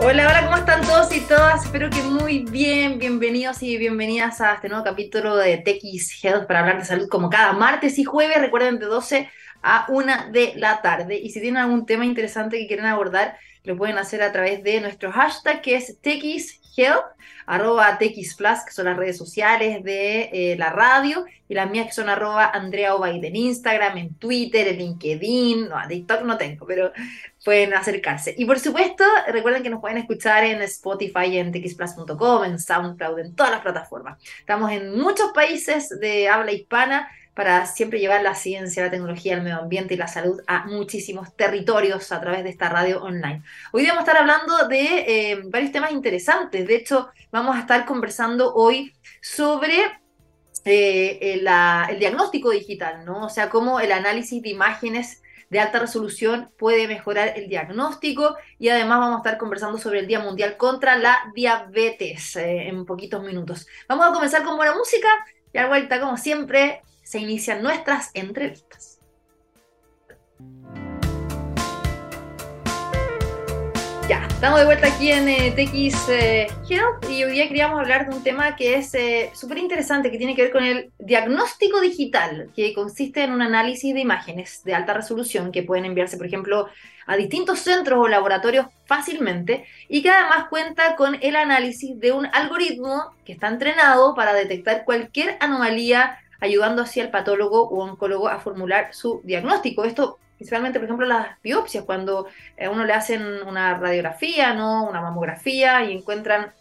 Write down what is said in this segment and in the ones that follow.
Hola, hola, ¿cómo están todos y todas? Espero que muy bien, bienvenidos y bienvenidas a este nuevo capítulo de TX Health para hablar de salud como cada martes y jueves, recuerden de 12 a 1 de la tarde. Y si tienen algún tema interesante que quieren abordar, lo pueden hacer a través de nuestro hashtag que es TXHealth, arroba TXPlus, que son las redes sociales de eh, la radio, y las mías que son arroba Andrea en Instagram, en Twitter, en LinkedIn, no, TikTok no tengo, pero pueden acercarse. Y por supuesto, recuerden que nos pueden escuchar en Spotify, en txplus.com, en SoundCloud, en todas las plataformas. Estamos en muchos países de habla hispana, para siempre llevar la ciencia, la tecnología, el medio ambiente y la salud a muchísimos territorios a través de esta radio online. Hoy vamos a estar hablando de eh, varios temas interesantes. De hecho, vamos a estar conversando hoy sobre eh, el, diagnóstico digital, ¿no? O sea, cómo el análisis de imágenes de alta resolución puede mejorar el diagnóstico y además vamos a estar conversando sobre el Día Mundial contra la Diabetes eh, en poquitos minutos. Vamos a comenzar con buena música y al vuelta, como siempre, se inician nuestras entrevistas. Ya, estamos de vuelta aquí en eh, TX eh, Health y hoy día queríamos hablar de un tema que es eh, súper interesante, que tiene que ver con el diagnóstico digital, que consiste en un análisis de imágenes de alta resolución que pueden enviarse, por ejemplo, a distintos centros o laboratorios fácilmente y que además cuenta con el análisis de un algoritmo que está entrenado para detectar cualquier anomalía ayudando así al patólogo o oncólogo a formular su diagnóstico. Esto principalmente, por ejemplo, las biopsias, cuando a eh, uno le hacen una radiografía, ¿no? una mamografía y encuentran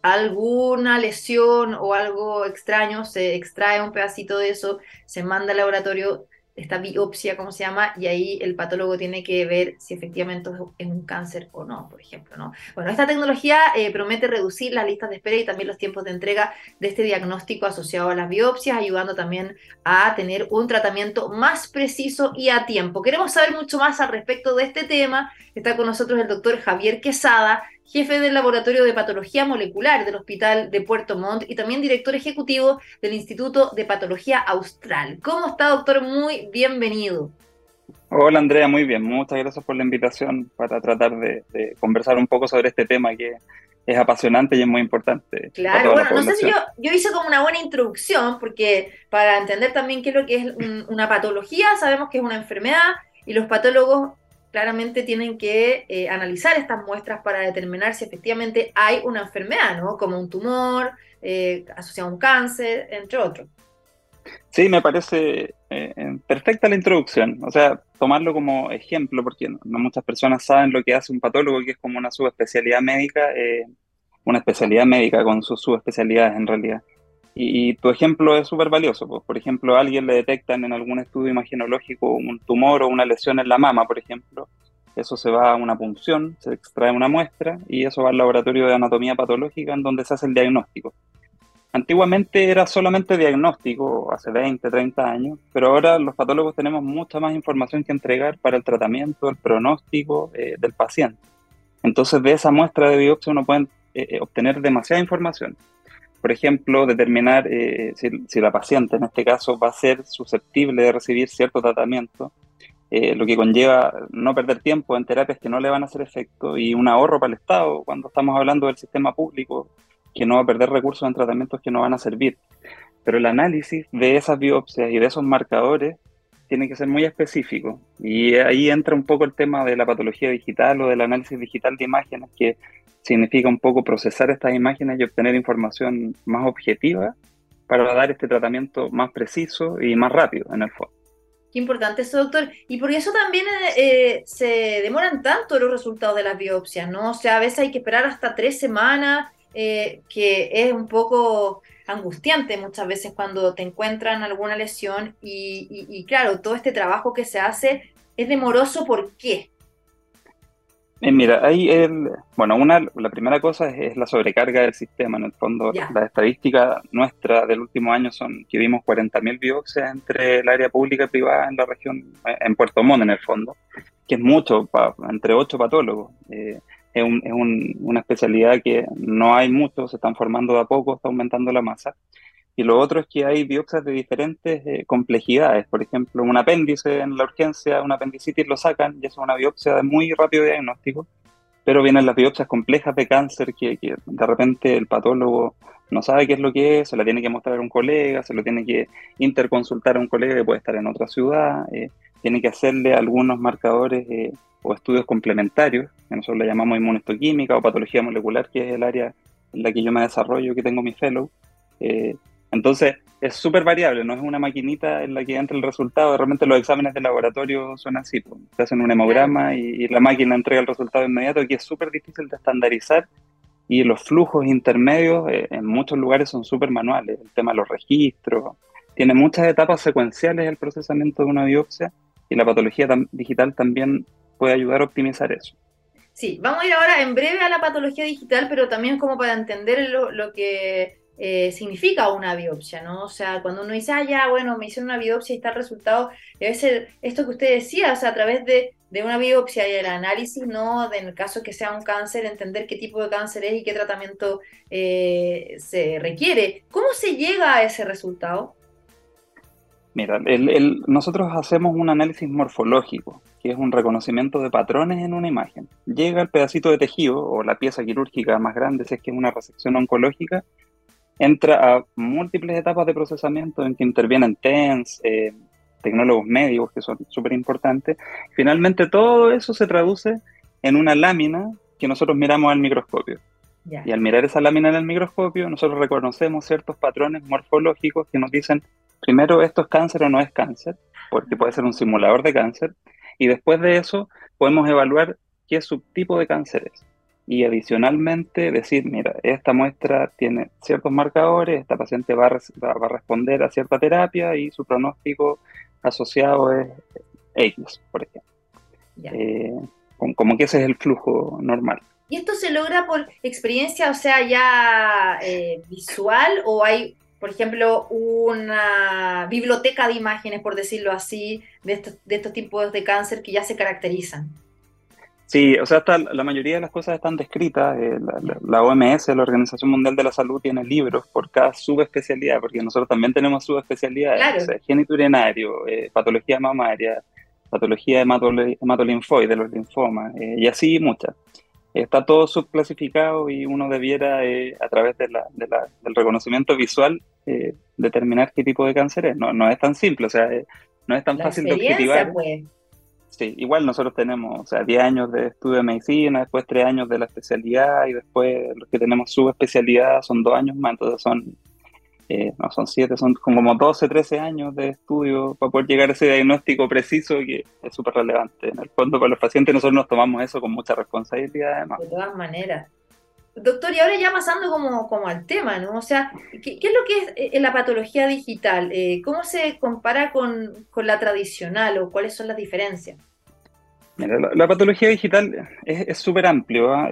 alguna lesión o algo extraño, se extrae un pedacito de eso, se manda al laboratorio, esta biopsia, ¿cómo se llama? Y ahí el patólogo tiene que ver si efectivamente es un cáncer o no, por ejemplo, ¿no? Bueno, esta tecnología eh, promete reducir las listas de espera y también los tiempos de entrega de este diagnóstico asociado a las biopsias, ayudando también a tener un tratamiento más preciso y a tiempo. Queremos saber mucho más al respecto de este tema. Está con nosotros el doctor Javier Quesada, jefe del Laboratorio de Patología Molecular del Hospital de Puerto Montt y también director ejecutivo del Instituto de Patología Austral. ¿Cómo está, doctor? Muy bienvenido. Hola, Andrea, muy bien. Muchas gracias por la invitación para tratar de, conversar un poco sobre este tema que es apasionante y es muy importante. Claro, bueno, no sé si yo, yo hice como una buena introducción, porque para entender también qué es lo que es una patología, sabemos que es una enfermedad y los patólogos claramente tienen que eh, analizar estas muestras para determinar si efectivamente hay una enfermedad, ¿no? Como un tumor eh, asociado a un cáncer, entre otros. Sí, me parece eh, perfecta la introducción. O sea, tomarlo como ejemplo, porque no, muchas personas saben lo que hace un patólogo, que es como una subespecialidad médica, una especialidad médica con sus subespecialidades en realidad. Y, tu ejemplo es súper valioso. Pues. Por ejemplo, a alguien le detectan en algún estudio imagenológico un tumor o una lesión en la mama, por ejemplo. Eso se va a una punción, se extrae una muestra y eso va al laboratorio de anatomía patológica en donde se hace el diagnóstico. Antiguamente era solamente diagnóstico, hace 20, 30 años, pero ahora los patólogos tenemos mucha más información que entregar para el tratamiento, el pronóstico eh, del paciente. Entonces, de esa muestra de biopsia uno puede eh, obtener demasiada información por ejemplo, determinar eh, si, la paciente en este caso va a ser susceptible de recibir cierto tratamiento, eh, lo que conlleva no perder tiempo en terapias que no le van a hacer efecto y un ahorro para el Estado cuando estamos hablando del sistema público que no va a perder recursos en tratamientos que no van a servir. Pero el análisis de esas biopsias y de esos marcadores tiene que ser muy específico. Y ahí entra un poco el tema de la patología digital o del análisis digital de imágenes, que significa un poco procesar estas imágenes y obtener información más objetiva para dar este tratamiento más preciso y más rápido en el fondo. Qué importante eso, doctor. Y por eso también eh, se demoran tanto los resultados de las biopsias, ¿no? O sea, a veces hay que esperar hasta tres semanas, eh, que es un poco angustiante muchas veces cuando te encuentran alguna lesión y, y claro, todo este trabajo que se hace es demoroso. ¿Por qué? Eh, mira, ahí el, bueno, una, la primera cosa es, la sobrecarga del sistema. En el fondo, las estadísticas nuestras del último año son que vimos 40.000 biopsias entre el área pública y privada en la región, eh, en Puerto Montt en el fondo, que es mucho, entre ocho patólogos. Eh, es, un, es un, una especialidad que no hay mucho, se están formando de a poco, está aumentando la masa. Y lo otro es que hay biopsias de diferentes eh, complejidades. Por ejemplo, un apéndice en la urgencia, un apendicitis lo sacan y es una biopsia de muy rápido diagnóstico. pero vienen las biopsias complejas de cáncer que, de repente el patólogo no sabe qué es lo que es, se la tiene que mostrar a un colega, se lo tiene que interconsultar a un colega que puede estar en otra ciudad, eh, tiene que hacerle algunos marcadores eh, o estudios complementarios, que nosotros le llamamos inmunohistoquímica o patología molecular, que es el área en la que yo me desarrollo, que tengo mi fellow. Eh, entonces, es súper variable, no es una maquinita en la que entra el resultado. Realmente los exámenes de laboratorio son así, pues. se hacen un hemograma y, la máquina entrega el resultado inmediato, que es súper difícil de estandarizar. Y los flujos intermedios eh, en muchos lugares son súper manuales. El tema de los registros, tiene muchas etapas secuenciales el procesamiento de una biopsia y la patología digital también puede ayudar a optimizar eso. Sí, vamos a ir ahora en breve a la patología digital, pero también como para entender lo que eh, significa una biopsia, ¿no? O sea, cuando uno dice, ah, ya, bueno, me hicieron una biopsia y está el resultado, debe ser esto que usted decía, o sea, a través de, una biopsia y el análisis, ¿no? En el caso que sea un cáncer, entender qué tipo de cáncer es y qué tratamiento eh, se requiere. ¿Cómo se llega a ese resultado? Mira, nosotros hacemos un análisis morfológico, que es un reconocimiento de patrones en una imagen. Llega el pedacito de tejido o la pieza quirúrgica más grande, si es que es una resección oncológica, entra a múltiples etapas de procesamiento en que intervienen TENS, eh, tecnólogos médicos, que son súper importantes. Finalmente todo eso se traduce en una lámina que nosotros miramos al microscopio. Y al mirar esa lámina en el microscopio, nosotros reconocemos ciertos patrones morfológicos que nos dicen, primero, esto es cáncer o no es cáncer, porque puede ser un simulador de cáncer, y después de eso podemos evaluar qué subtipo de cáncer es y adicionalmente decir, mira, esta muestra tiene ciertos marcadores, esta paciente va a, va a responder a cierta terapia y su pronóstico asociado es X, por ejemplo. Eh, como, que ese es el flujo normal. ¿Y esto se logra por experiencia, o sea, ya eh, visual, o hay, por ejemplo, una biblioteca de imágenes, por decirlo así, de estos, de estos tipos de cáncer que ya se caracterizan? Sí, o sea, la mayoría de las cosas están descritas. Eh, la, OMS, la Organización Mundial de la Salud, tiene libros por cada subespecialidad, porque nosotros también tenemos subespecialidades. geniturenario, eh, patología mamaria, patología hematolinfoide, de los linfomas, eh, y así muchas. Está todo subclasificado y uno debiera, a través de del reconocimiento visual, determinar qué tipo de cáncer es. No, no es tan simple, o sea, no es tan fácil de objetivar. Pues. Sí, igual nosotros tenemos, o sea, 10 años de estudio de medicina, después 3 años de la especialidad y después los que tenemos subespecialidad son 2 años más, entonces son, eh, no son 7, son como 12, 13 años de estudio para poder llegar a ese diagnóstico preciso que es súper relevante. En el fondo, para los pacientes nosotros nos tomamos eso con mucha responsabilidad además. De todas maneras. Doctor, y ahora ya pasando como, como al tema, ¿no? O sea, ¿qué, es lo que es eh, la patología digital? Eh, ¿Cómo se compara con, la tradicional o cuáles son las diferencias? Mira, la, patología digital es súper amplio. ¿ah?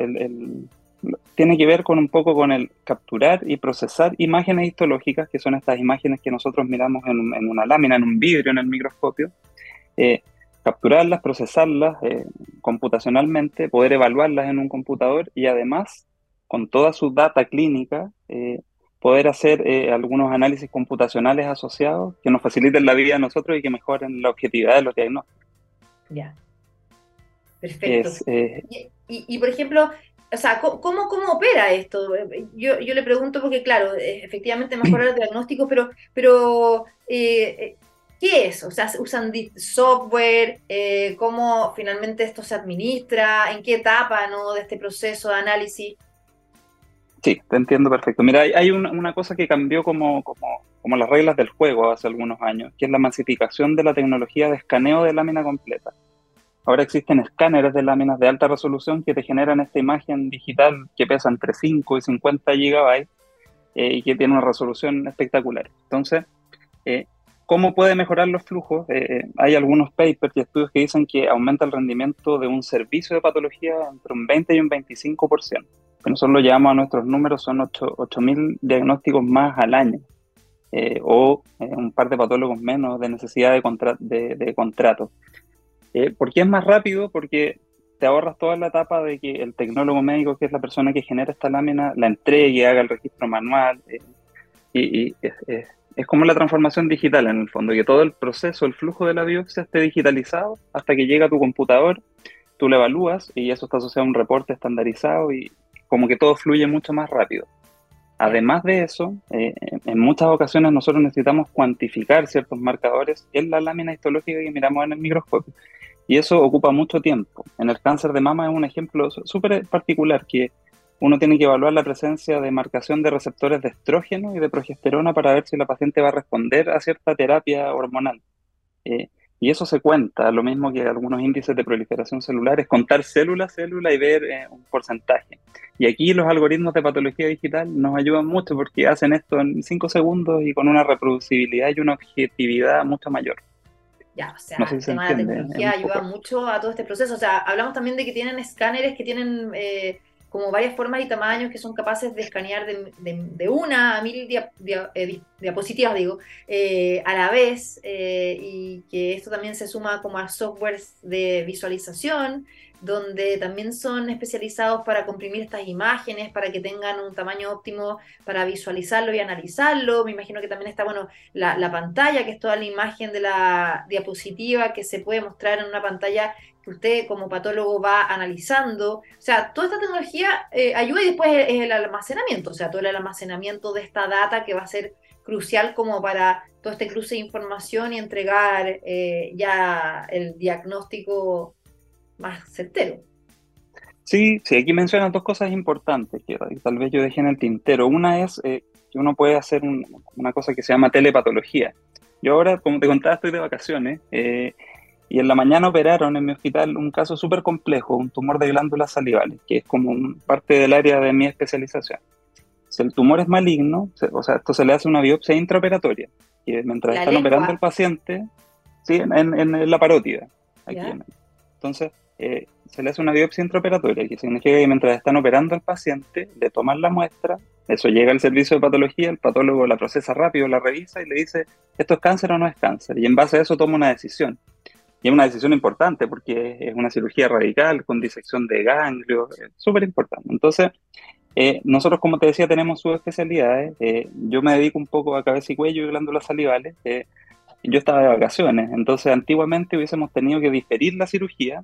tiene que ver con un poco con el capturar y procesar imágenes histológicas, que son estas imágenes que nosotros miramos en, una lámina, en un vidrio, en el microscopio. Eh, capturarlas, procesarlas computacionalmente, poder evaluarlas en un computador y además con toda su data clínica, eh, poder hacer eh, algunos análisis computacionales asociados que nos faciliten la vida a nosotros y que mejoren la objetividad de los diagnósticos. Ya. Perfecto. Eh, y, por ejemplo, o sea, ¿cómo, cómo opera esto? Yo, yo le pregunto porque, claro, efectivamente mejorar el diagnóstico, pero, pero ¿qué es? O sea, ¿usan software? ¿Cómo finalmente esto se administra? ¿En qué etapa ¿no? de este proceso de análisis? Sí, te entiendo perfecto. Mira, hay, una, cosa que cambió como, como, como, las reglas del juego hace algunos años, que es la masificación de la tecnología de escaneo de lámina completa. Ahora existen escáneres de láminas de alta resolución que te generan esta imagen digital que pesa entre 5 y 50 gigabytes eh, y que tiene una resolución espectacular. Entonces, eh, ¿cómo puede mejorar los flujos? Eh, hay algunos papers y estudios que dicen que aumenta el rendimiento de un servicio de patología entre un 20 y un 25% que nosotros lo llevamos a nuestros números, son 8.000 diagnósticos más al año, eh, o eh, un par de patólogos menos de necesidad de, de, contrato. Eh, ¿Por qué es más rápido? Porque te ahorras toda la etapa de que el tecnólogo médico, que es la persona que genera esta lámina, la entregue, haga el registro manual. y, es, es, como la transformación digital en el fondo, que todo el proceso, el flujo de la biopsia esté digitalizado hasta que llega a tu computador tú lo evalúas y eso está asociado a un reporte estandarizado y como que todo fluye mucho más rápido. Además de eso, eh, en muchas ocasiones nosotros necesitamos cuantificar ciertos marcadores en la lámina histológica que miramos en el microscopio. Y eso ocupa mucho tiempo. En el cáncer de mama es un ejemplo súper particular que uno tiene que evaluar la presencia de marcación de receptores de estrógeno y de progesterona para ver si la paciente va a responder a cierta terapia hormonal. Eh, y eso se cuenta, lo mismo que algunos índices de proliferación celular, es contar célula a célula y ver eh, un porcentaje. Y aquí los algoritmos de patología digital nos ayudan mucho porque hacen esto en 5 segundos y con una reproducibilidad y una objetividad mucho mayor. Ya, o sea, el tema de la tecnología ayuda mucho a todo este proceso. O sea, hablamos también de que tienen escáneres que tienen eh, como varias formas y tamaños que son capaces de escanear de, una a mil eh, diapositivas, digo, eh, a la vez, eh, y que esto también se suma como a softwares de visualización, donde también son especializados para comprimir estas imágenes, para que tengan un tamaño óptimo para visualizarlo y analizarlo. Me imagino que también está, bueno, la, la pantalla, que es toda la imagen de la diapositiva que se puede mostrar en una pantalla que usted como patólogo va analizando. O sea, toda esta tecnología eh, ayuda y después es el almacenamiento, o sea, todo el almacenamiento de esta data que va a ser crucial como para todo este cruce de información y entregar eh, ya el diagnóstico más certero. Sí, sí, aquí mencionan dos cosas importantes que tal vez yo dejé en el tintero. Una es eh, que uno puede hacer una cosa que se llama telepatología. Yo ahora, como te contaba, estoy de vacaciones y en la mañana operaron en mi hospital un caso súper complejo, un tumor de glándulas salivales, que es como parte del área de mi especialización. Si el tumor es maligno, o sea, esto se le hace una biopsia intraoperatoria, que mientras están operando el paciente, sí, en, la parótida. Aquí Entonces, eh, se le hace una biopsia intraoperatoria, que significa que mientras están operando al paciente, le toman la muestra, eso llega al servicio de patología, el patólogo la procesa rápido, la revisa y le dice, esto es cáncer o no es cáncer, y en base a eso toma una decisión. Y es una decisión importante porque es una cirugía radical con disección de ganglios, súper importante. Entonces, eh, nosotros, como te decía, tenemos subespecialidades. Eh, yo me dedico un poco a cabeza y cuello y glándulas salivales. Eh, yo estaba de vacaciones, entonces antiguamente hubiésemos tenido que diferir la cirugía,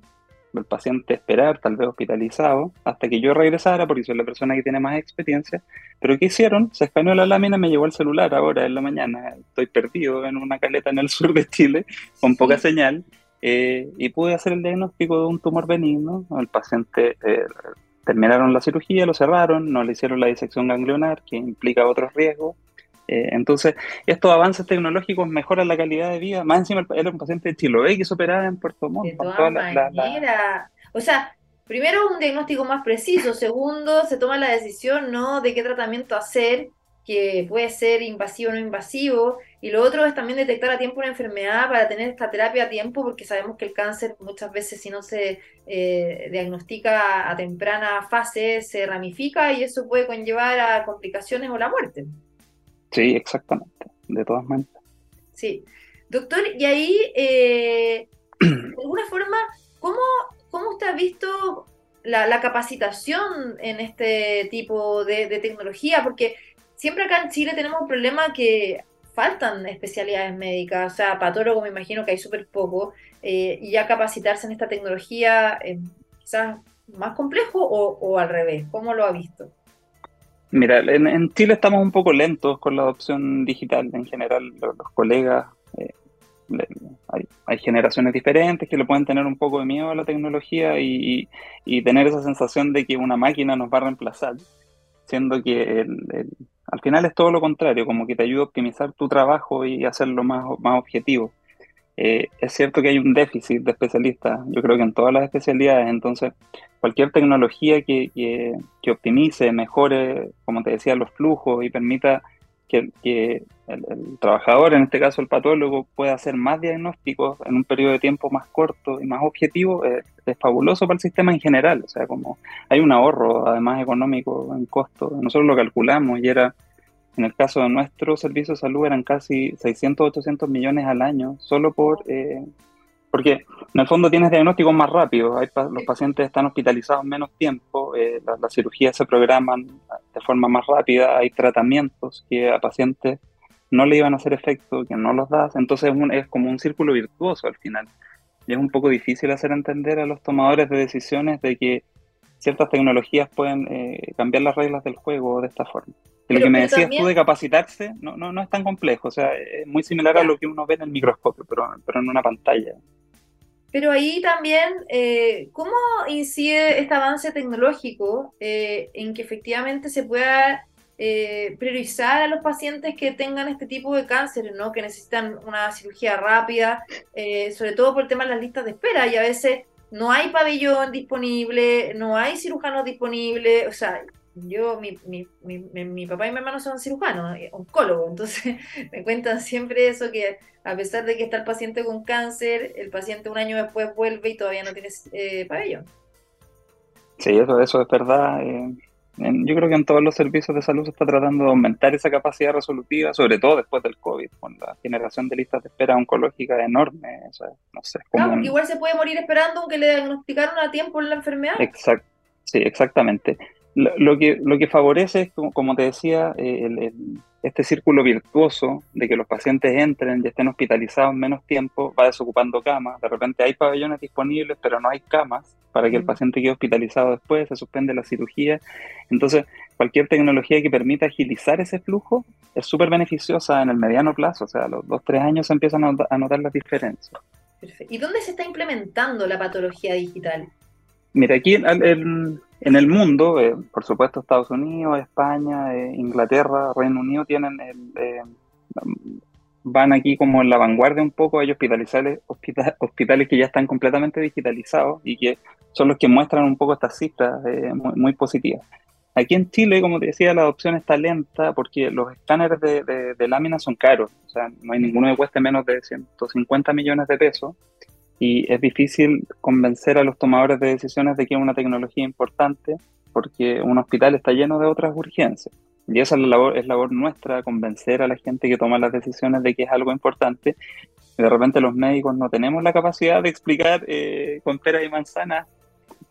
el paciente esperar, tal vez hospitalizado, hasta que yo regresara, porque soy la persona que tiene más experiencia. Pero ¿qué hicieron? Se escaneó la lámina, me llevó el celular ahora en la mañana. Estoy perdido en una caleta en el sur de Chile, con poca señal eh, y pude hacer el diagnóstico de un tumor benigno. El paciente eh, terminaron la cirugía, lo cerraron, no le hicieron la disección ganglionar, que implica otros riesgos. Eh, entonces, estos avances tecnológicos mejoran la calidad de vida. Más encima, era un paciente de Chiloé que se operaba en Puerto Montt. De todas maneras. O sea, primero un diagnóstico más preciso. Segundo, se toma la decisión ¿no? de qué tratamiento hacer que puede ser invasivo o no invasivo, y lo otro es también detectar a tiempo una enfermedad para tener esta terapia a tiempo, porque sabemos que el cáncer muchas veces si no se eh, diagnostica a temprana fase se ramifica y eso puede conllevar a complicaciones o la muerte. Sí, exactamente, de todas maneras. Sí. Doctor, y ahí, eh, de alguna forma, ¿cómo, ¿cómo usted ha visto la, capacitación en este tipo de, de tecnología? Porque siempre acá en Chile tenemos un problema que faltan especialidades médicas, o sea, patólogo me imagino que hay súper poco, eh, y ya capacitarse en esta tecnología es quizás más complejo o, al revés, ¿cómo lo ha visto? Mira, en, Chile estamos un poco lentos con la adopción digital en general, los, colegas, eh, hay, generaciones diferentes que le pueden tener un poco de miedo a la tecnología y tener esa sensación de que una máquina nos va a reemplazar, siendo que el al final es todo lo contrario, como que te ayuda a optimizar tu trabajo y hacerlo más, más objetivo. Eh, es cierto que hay un déficit de especialistas, yo creo que en todas las especialidades, entonces cualquier tecnología que, que, optimice, mejore, como te decía, los flujos y permita que, el, trabajador, en este caso el patólogo, pueda hacer más diagnósticos en un periodo de tiempo más corto y más objetivo, es fabuloso para el sistema en general. O sea, como hay un ahorro, además económico, en costo. Nosotros lo calculamos y era, en el caso de nuestro servicio de salud, eran casi 600, 800 millones al año, solo por eh, porque en el fondo tienes diagnósticos más rápidos, los pacientes están hospitalizados menos tiempo, eh, las cirugías se programan de forma más rápida, hay tratamientos que a pacientes no le iban a hacer efecto, que no los das, entonces es, como un círculo virtuoso al final. y es un poco difícil hacer entender a los tomadores de decisiones de que ciertas tecnologías pueden eh, cambiar las reglas del juego de esta forma. Y lo que me decías tú de capacitarse no, no, no es tan complejo, o sea, es muy similar a lo que uno ve en el microscopio, pero, pero en una pantalla. Pero ahí también, eh, ¿cómo incide este avance tecnológico eh, en que efectivamente se pueda eh, priorizar a los pacientes que tengan este tipo de cáncer, ¿no? que necesitan una cirugía rápida, sobre todo por el tema de las listas de espera, y a veces no hay pabellón disponible, no hay cirujanos disponibles, o sea, yo, mi, mi, mi, mi, papá y mi hermano son cirujanos, eh, oncólogos, entonces me cuentan siempre eso, que a pesar de que está el paciente con cáncer, el paciente un año después vuelve y todavía no tiene eh, pabellón. Sí, eso, eso es verdad. Eh, yo creo que en todos los servicios de salud se está tratando de aumentar esa capacidad resolutiva, sobre todo después del COVID, con la generación de listas de espera oncológica enorme. O sea, no sé, claro, igual se puede morir esperando aunque le diagnosticaron a tiempo la enfermedad. Exacto. Sí, exactamente lo, que, lo que favorece es, como, te decía, eh, este círculo virtuoso de que los pacientes entren y estén hospitalizados menos tiempo, va desocupando camas. De repente hay pabellones disponibles, pero no hay camas para que el paciente quede hospitalizado después, se suspende la cirugía. Entonces, cualquier tecnología que permita agilizar ese flujo es súper beneficiosa en el mediano plazo. O sea, a los dos, tres años se empiezan a notar las diferencias. ¿Y dónde se está implementando la patología digital? Mira, aquí en, el mundo, eh, por supuesto Estados Unidos, España, eh, Inglaterra, Reino Unido tienen eh, van aquí como en la vanguardia un poco, hay hospitales, hospitales que ya están completamente digitalizados y que son los que muestran un poco estas cifras muy, muy, positivas. Aquí en Chile, como te decía, la adopción está lenta porque los escáneres de, de láminas son caros, o sea, no hay ninguno que cueste menos de 150 millones de pesos y es difícil convencer a los tomadores de decisiones de que es una tecnología importante porque un hospital está lleno de otras urgencias. Y esa es la labor, es labor nuestra, convencer a la gente que toma las decisiones de que es algo importante. Y de repente los médicos no tenemos la capacidad de explicar eh, con peras y manzanas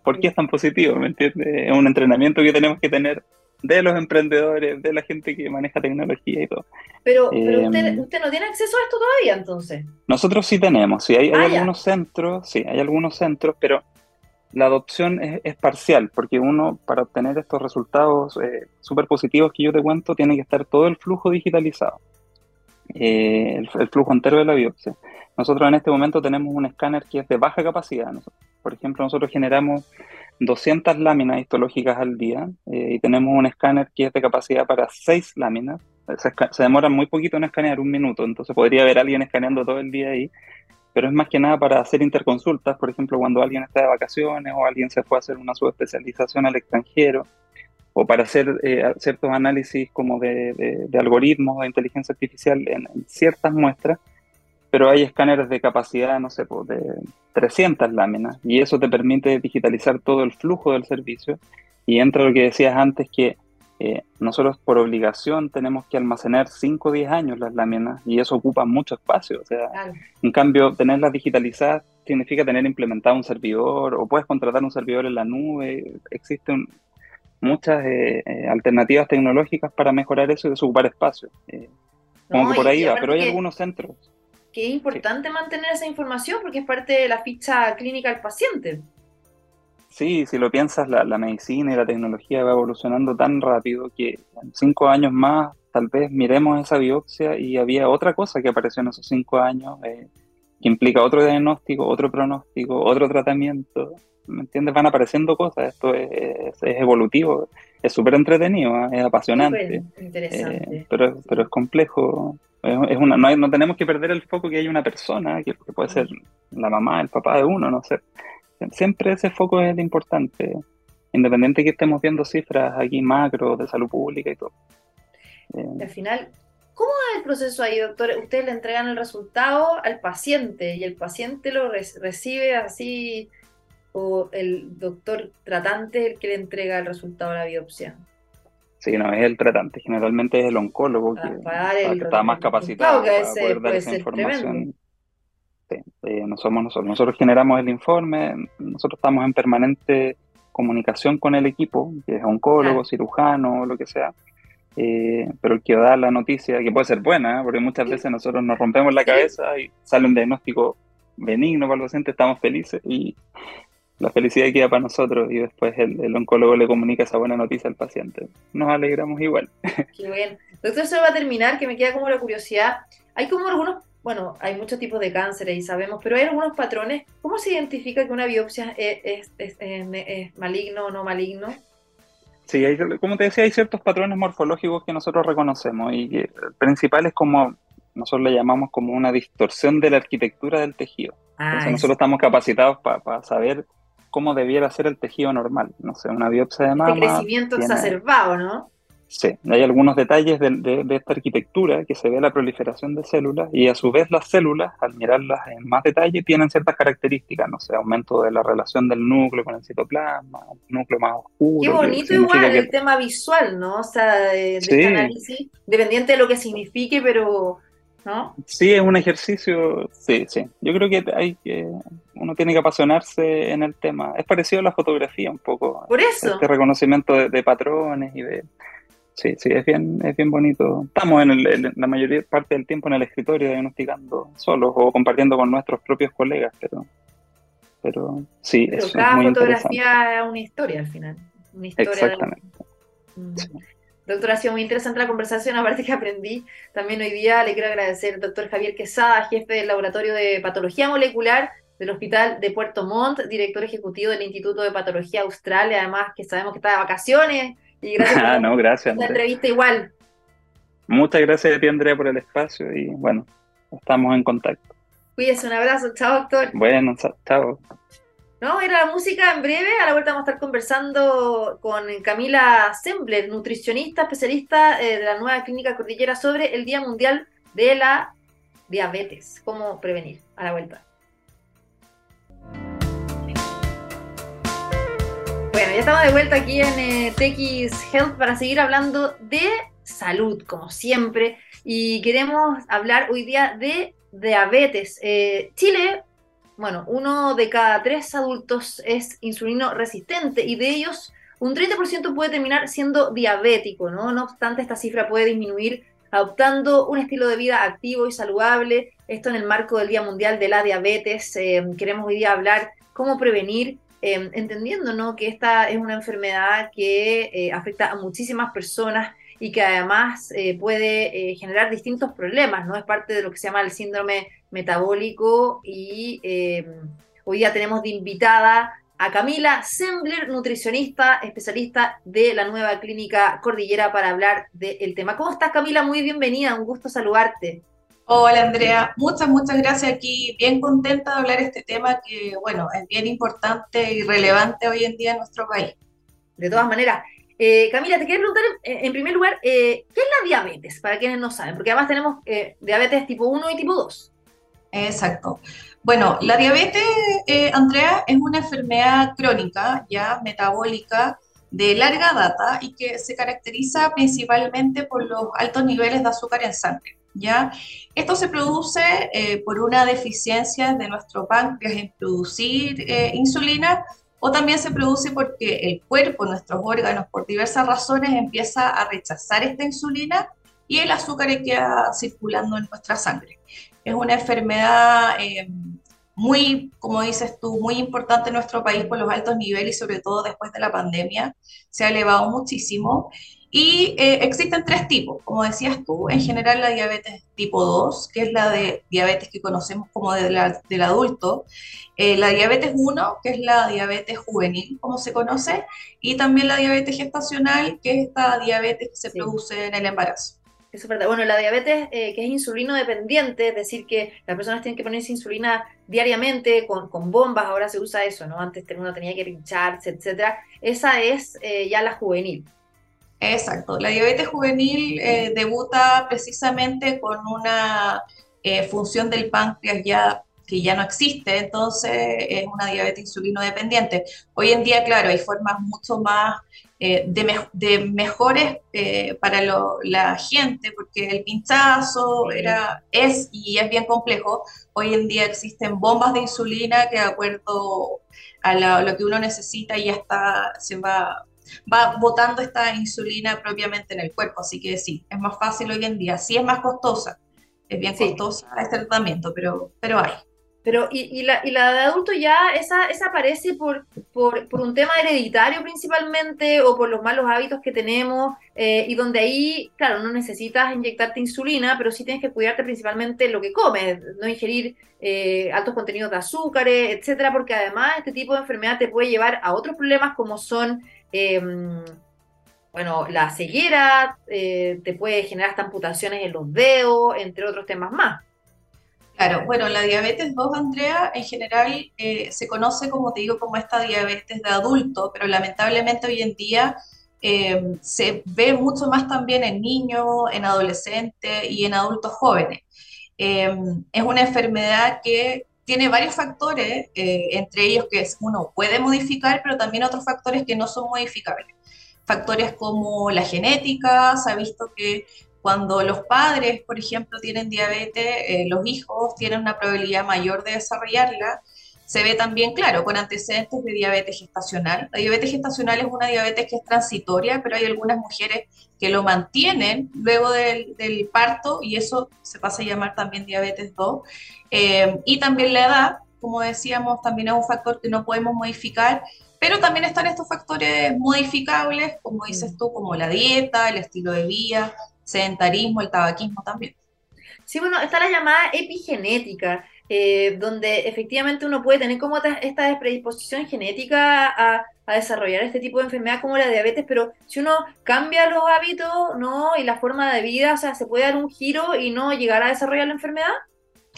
por qué es tan positivo, ¿me entiendes? Es un entrenamiento que tenemos que tener de los emprendedores, de la gente que maneja tecnología y todo. Pero, pero usted, em, usted, no tiene acceso a esto todavía entonces. Nosotros sí tenemos, sí, hay, ah, algunos centros, sí, hay algunos centros, pero la adopción es, parcial, porque uno para obtener estos resultados eh, súper positivos que yo te cuento, tiene que estar todo el flujo digitalizado, eh, el, flujo entero de la biopsia. Nosotros en este momento tenemos un escáner que es de baja capacidad. Por ejemplo, nosotros generamos 200 láminas histológicas al día eh, y tenemos un escáner que es de capacidad para 6 láminas. Se, demora muy poquito en escanear, un minuto, entonces podría haber alguien escaneando todo el día ahí, pero es más que nada para hacer interconsultas, por ejemplo, cuando alguien está de vacaciones o alguien se fue a hacer una subespecialización al extranjero, o para hacer eh, ciertos análisis como de, algoritmos de inteligencia artificial en ciertas muestras pero hay escáneres de capacidad, no sé, de 300 láminas y eso te permite digitalizar todo el flujo del servicio y entra lo que decías antes que eh, nosotros por obligación tenemos que almacenar 5 o 10 años las láminas y eso ocupa mucho espacio. O sea, en cambio, tenerlas digitalizadas significa tener implementado un servidor o puedes contratar un servidor en la nube. Existen muchas eh, eh, alternativas tecnológicas para mejorar eso y desocupar espacio. como que por ahí va, pero hay algunos centros que es importante mantener esa información porque es parte de la ficha clínica del paciente. Sí, si lo piensas, la, medicina y la tecnología va evolucionando tan rápido que en cinco años más tal vez miremos esa biopsia y había otra cosa que apareció en esos cinco años eh, que implica otro diagnóstico, otro pronóstico, otro tratamiento. ¿Me entiendes? Van apareciendo cosas, esto es, evolutivo, es súper entretenido, ¿eh? es apasionante. interesante. Eh, pero, pero es complejo es una, no, tenemos que perder el foco que hay una persona, que, puede ser la mamá, el papá de uno, no sé. Siempre ese foco es importante, independiente de que estemos viendo cifras aquí macro de salud pública y todo. Eh, al final, ¿cómo es el proceso ahí, doctor? Ustedes le entregan el resultado al paciente y el paciente lo recibe así, o el doctor tratante es el que le entrega el resultado a la biopsia. Sí, no es el tratante, generalmente es el oncólogo que, está más capacitado para poder dar esa información. Sí, no somos nosotros. Nosotros generamos el informe, nosotros estamos en permanente comunicación con el equipo, que es oncólogo, cirujano, lo que sea. Eh, pero el que da la noticia, que puede ser buena, porque muchas veces nosotros nos rompemos la cabeza y sale un diagnóstico benigno para el paciente, estamos felices y la felicidad queda para nosotros y después el, oncólogo le comunica esa buena noticia al paciente. Nos alegramos igual. Qué bien. Doctor, eso va a terminar, que me queda como la curiosidad. Hay como algunos, bueno, hay muchos tipos de cánceres y sabemos, pero hay algunos patrones. ¿Cómo se identifica que una biopsia es, es maligno o no maligno? Sí, hay, como te decía, hay ciertos patrones morfológicos que nosotros reconocemos y que el principal es como, nosotros le llamamos como una distorsión de la arquitectura del tejido. Ah, Entonces nosotros estamos capacitados para saber cómo debiera ser el tejido normal. No sé, una biopsia de este mama. El crecimiento exacerbado, ¿no? Sí, hay algunos detalles de, esta arquitectura que se ve la proliferación de células y a su vez las células, al mirarlas en más detalle, tienen ciertas características, no sé, aumento de la relación del núcleo con el citoplasma, un núcleo más oscuro. Qué bonito igual el tema visual, ¿no? O sea, de, este análisis, dependiente de lo que signifique, pero, ¿no? Sí, es un ejercicio, sí, sí. Yo creo que hay que, uno tiene que apasionarse en el tema. Es parecido a la fotografía un poco. Por eso. Este reconocimiento de patrones y de Sí, sí, es bien, es bien bonito. Estamos en, la mayoría parte del tiempo en el escritorio diagnosticando solos o compartiendo con nuestros propios colegas, pero, pero sí, pero cada fotografía es una historia al final. Una historia Exactamente. Mm. Doctor, ha sido muy interesante la conversación, aparte que aprendí también hoy día, le quiero agradecer al doctor Javier Quesada, jefe del Laboratorio de Patología Molecular del Hospital de Puerto Montt, director ejecutivo del Instituto de Patología Austral, además que sabemos que está de vacaciones, y gracias ah, no, gracias. La entrevista igual. Muchas gracias a ti, Andrea, por el espacio y bueno, estamos en contacto. Cuídese, un abrazo. Chao, doctor. Bueno, chao. No, era la música en breve. A la vuelta vamos a estar conversando con Camila Sembler, nutricionista, especialista eh, de la nueva clínica Cordillera, sobre el Día Mundial de la Diabetes. Cómo prevenir. A la vuelta. Bueno, ya estamos de vuelta aquí en eh, TX Health para seguir hablando de salud, como siempre. Y queremos hablar hoy día de diabetes. Eh, Chile, bueno, uno de cada tres adultos es insulino resistente y de ellos un 30% puede terminar siendo diabético, ¿no? No obstante, esta cifra puede disminuir adoptando un estilo de vida activo y saludable. Esto en el marco del Día Mundial de la Diabetes. Eh, queremos hoy día hablar cómo prevenir Em, entendiendo ¿no? que esta es una enfermedad que eh, afecta a muchísimas personas y que además eh, puede eh, generar distintos problemas, ¿no? Es parte de lo que se llama el síndrome metabólico y em, hoy día tenemos de invitada a Camila Sembler, nutricionista, especialista de la nueva clínica Cordillera para hablar del tema. ¿Cómo estás Camila? Muy bienvenida, un gusto saludarte. Hola Andrea, muchas, muchas gracias aquí. Bien contenta de hablar de este tema que, bueno, es bien importante y relevante hoy en día en nuestro país. De todas maneras, eh, Camila, te quiero preguntar en, primer lugar, eh, ¿qué es la diabetes? Para quienes no saben, porque además tenemos eh, diabetes tipo 1 y tipo 2. Exacto. Bueno, la diabetes, Andrea, es una enfermedad crónica, ya metabólica, de larga data y que se caracteriza principalmente por los altos niveles de azúcar en sangre. ¿Ya? Esto se produce eh, por una deficiencia de nuestro páncreas en producir eh, insulina o también se produce porque el cuerpo, nuestros órganos, por diversas razones empieza a rechazar esta insulina y el azúcar queda circulando en nuestra sangre. Es una enfermedad eh, muy, como dices tú, muy importante en nuestro país por los altos niveles y sobre todo después de la pandemia. Se ha elevado muchísimo y eh, existen tres tipos, como decías tú, en general la diabetes tipo 2, que es la de diabetes que conocemos como de del adulto, eh, la diabetes 1, que es la diabetes juvenil, como se conoce, y también la diabetes gestacional, que es esta diabetes que se produce en el embarazo. Eso es verdad. Bueno, la diabetes eh, que es insulino dependiente, es decir, que las personas tienen que ponerse insulina diariamente con, con bombas, ahora se usa eso, ¿no? Antes uno tenía que pincharse, etcétera. Esa es ya la juvenil. Exacto. La diabetes juvenil eh, debuta precisamente con una eh, función del páncreas ya que ya no existe, entonces es una diabetes insulino dependiente. Hoy en día, claro, hay formas mucho más eh, de, mejores para la gente, porque el pinchazo era, es y es bien complejo. Hoy en día existen bombas de insulina que de acuerdo a lo que uno necesita ya está, se va va botando esta insulina propiamente en el cuerpo. Así que sí, es más fácil hoy en día. Sí es más costosa, es bien costosa este tratamiento, pero, pero hay. Pero, y, la, y la de adulto ya, esa, esa aparece por, por, por, un tema hereditario principalmente o por los malos hábitos que tenemos eh, y donde ahí, claro, no necesitas inyectarte insulina, pero sí tienes que cuidarte principalmente lo que comes, no ingerir eh, altos contenidos de azúcares, etcétera, porque además este tipo de enfermedad te puede llevar a otros problemas como son... Em, bueno, la ceguera, eh, te puede generar hasta amputaciones en los dedos, entre otros temas más. Claro, bueno, la diabetes 2, Andrea, en general eh, se conoce, como te digo, como esta diabetes de adulto, pero lamentablemente hoy en día eh, se ve mucho más también en niños, en adolescentes y en adultos jóvenes. Eh, es una enfermedad que tiene varios factores, entre ellos que uno puede modificar, pero también otros factores que no son modificables. Factores como la genética, se ha visto que cuando los padres, por ejemplo, tienen diabetes, eh, los hijos tienen una probabilidad mayor de desarrollarla. Se ve también, claro, con antecedentes de diabetes gestacional. La diabetes gestacional es una diabetes que es transitoria, pero hay algunas mujeres que lo mantienen luego del, parto y eso se pasa a llamar también diabetes 2. Eh, y también la edad, como decíamos, también es un factor que no podemos modificar, pero también están estos factores modificables, como dices mm. tú, como la dieta, el estilo de vida, sedentarismo, el tabaquismo también. Sí, bueno, está la llamada epigenética, eh, donde efectivamente uno puede tener como esta predisposición genética a, desarrollar este tipo de enfermedad como la diabetes, pero si uno cambia los hábitos ¿no? y la forma de vida, o sea, se puede dar un giro y no llegar a desarrollar la enfermedad.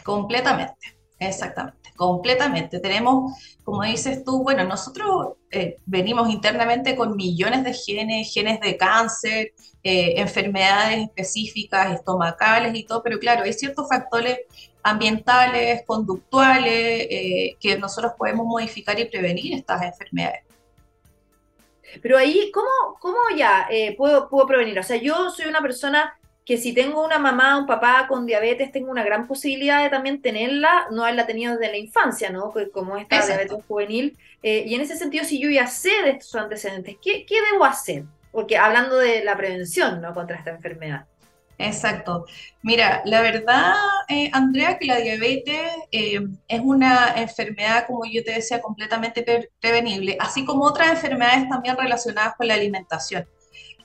Completamente, exactamente, completamente. Tenemos como dices tú, bueno, nosotros eh, venimos internamente con millones de genes, genes de cáncer, eh, enfermedades específicas, estomacales y todo, pero claro, hay ciertos factores ambientales, conductuales, eh, que nosotros podemos modificar y prevenir estas enfermedades. Pero ahí, ¿cómo, cómo ya puedo, puedo prevenir? O sea, yo soy una persona que si tengo una mamá o un papá con diabetes, tengo una gran posibilidad de también tenerla, no haberla tenido desde la infancia, ¿no? Como esta diabetes juvenil. Eh, y en ese sentido, si yo ya sé de estos antecedentes, ¿qué, ¿qué, debo hacer? Porque hablando de la prevención, ¿no? Contra esta enfermedad. Exacto. Mira, la verdad, eh, Andrea, que la diabetes eh, es una enfermedad, como yo te decía, completamente prevenible, así como otras enfermedades también relacionadas con la alimentación.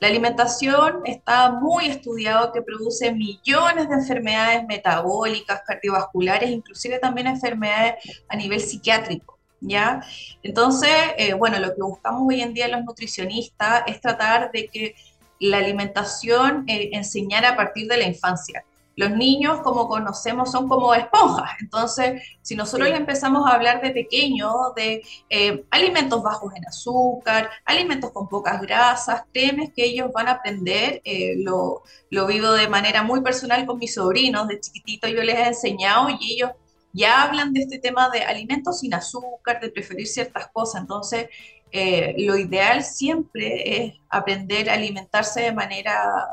La alimentación está muy estudiado que produce millones de enfermedades metabólicas, cardiovasculares, inclusive también enfermedades a nivel psiquiátrico. ¿Ya? Entonces, eh, bueno, lo que buscamos hoy en día los nutricionistas es tratar de que la alimentación eh, enseñara a partir de la infancia los niños, como conocemos, son como esponjas. Entonces, si nosotros les empezamos a hablar de pequeño de eh, alimentos bajos en azúcar, alimentos con pocas grasas, créeme que ellos van a aprender. Eh, lo, lo, vivo de manera muy personal con mis sobrinos. De chiquitito yo les he enseñado y ellos ya hablan de este tema de alimentos sin azúcar, de preferir ciertas cosas. Entonces, eh, lo ideal siempre es aprender a alimentarse de manera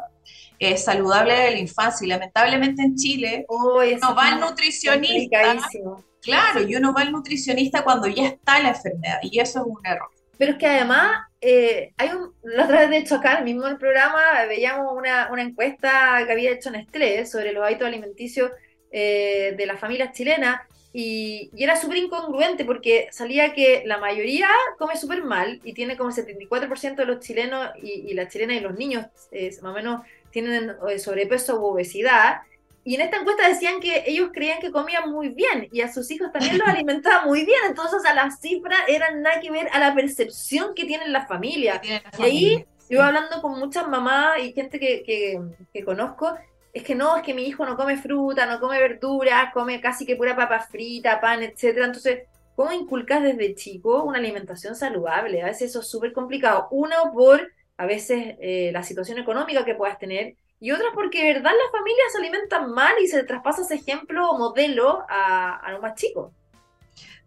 saludable de la infancia. Y lamentablemente en Chile no va al nutricionista. Claro, y uno va al nutricionista cuando ya está la enfermedad, y eso es un error. Pero es que además, eh, hay un, la otra vez de hecho acá, mismo en el programa, veíamos una, una encuesta que había hecho Nestlé sobre los hábitos alimenticios eh, de las familias chilenas, y, y, era súper incongruente porque salía que la mayoría come súper mal y tiene como el 74% de los chilenos y, y las chilenas y los niños, más o menos tienen eh, sobrepeso u obesidad. Y en esta encuesta decían que ellos creían que comían muy bien y a sus hijos también los alimentaban muy bien. Entonces, a las cifras eran nada que ver a la percepción que tienen las familias. y ahí, yo hablando con muchas mamás y gente que, que, que, conozco, es que no, es que mi hijo no come fruta, no come verduras, come casi que pura papa frita, pan, etcétera. Entonces, ¿cómo inculcas desde chico una alimentación saludable? A veces eso es súper complicado. Uno, por a veces eh, la situación económica que puedas tener, y otras porque de verdad las familias se alimentan mal y se traspasa ese ejemplo o modelo a, los más chicos.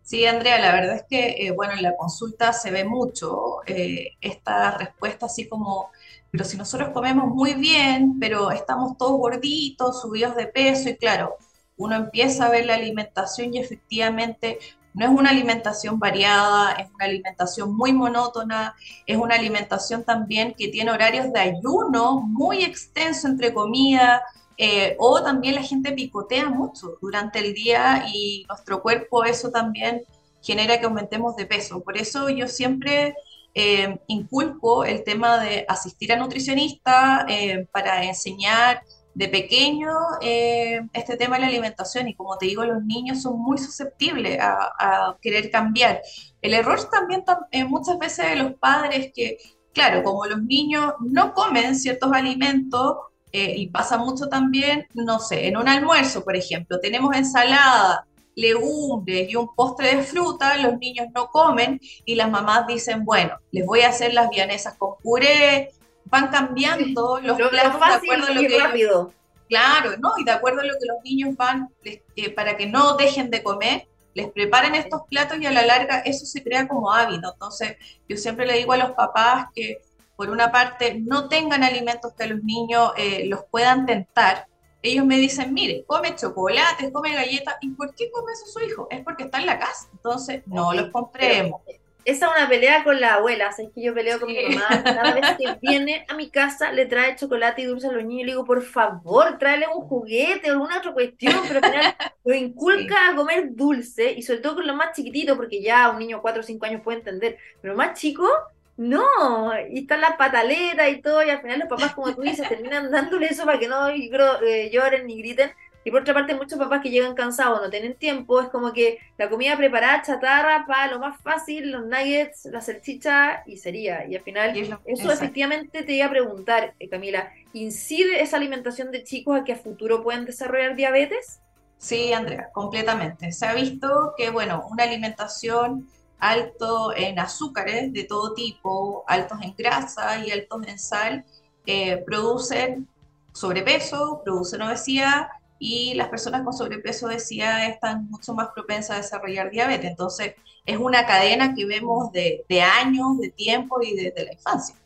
Sí, Andrea, la verdad es que, eh, bueno, en la consulta se ve mucho eh, esta respuesta así como, pero si nosotros comemos muy bien, pero estamos todos gorditos, subidos de peso, y claro, uno empieza a ver la alimentación y efectivamente no es una alimentación variada, es una alimentación muy monótona, es una alimentación también que tiene horarios de ayuno muy extenso entre comida, eh, o también la gente picotea mucho durante el día y nuestro cuerpo eso también genera que aumentemos de peso. Por eso yo siempre eh, inculco el tema de asistir a nutricionista eh, para enseñar de pequeño este tema de la alimentación y como te digo, los niños son muy susceptibles a, querer cambiar. El error también muchas veces de los padres que, claro, como los niños no comen ciertos alimentos, eh, y pasa mucho también, no sé, en un almuerzo, por ejemplo, tenemos ensalada, legumbres y un postre de fruta, los niños no comen y las mamás dicen, bueno, les voy a hacer las vianesas con puré, van cambiando los platos de acuerdo a lo que rápido. Claro, ¿no? Y de acuerdo a lo que los niños van, eh, para que no dejen de comer, les preparan estos platos y a la larga eso se crea como hábito. Entonces, yo siempre le digo a los papás que por una parte, no tengan alimentos que los niños eh, los puedan tentar, ellos me dicen, mire, come chocolate, come galletas, ¿y por qué come eso su hijo? Es porque está en la casa, entonces no los compremos. esa es una pelea con la abuela, es que yo peleo con mi mamá, cada vez que viene a mi casa le trae chocolate y dulce a los niños y le digo, por favor, tráele un juguete o alguna otra cuestión, pero al final lo inculca a comer dulce y sobre todo con los más chiquititos, porque ya un niño de 4 o 5 años puede entender, pero más chico no, y están las pataletas y todo, y al final los papás, como tú dices, terminan dándole eso para que no eh, lloren ni griten. Y por otra parte, muchos papás que llegan cansados, no tienen tiempo, es como que la comida preparada, chatarra, para lo más fácil, los nuggets, la salchicha y sería. Y al final, eso efectivamente te iba a preguntar, eh, Camila, ¿incide esa alimentación de chicos a que a futuro pueden desarrollar diabetes? Sí, Andrea, completamente. Se ha visto que, bueno, una alimentación alto en azúcares de todo tipo, altos en grasa y altos en sal, eh, producen sobrepeso, producen obesidad y las personas con sobrepeso obesidad están mucho más propensas a desarrollar diabetes. Entonces, es una cadena que vemos de, años, de tiempo y desde la infancia.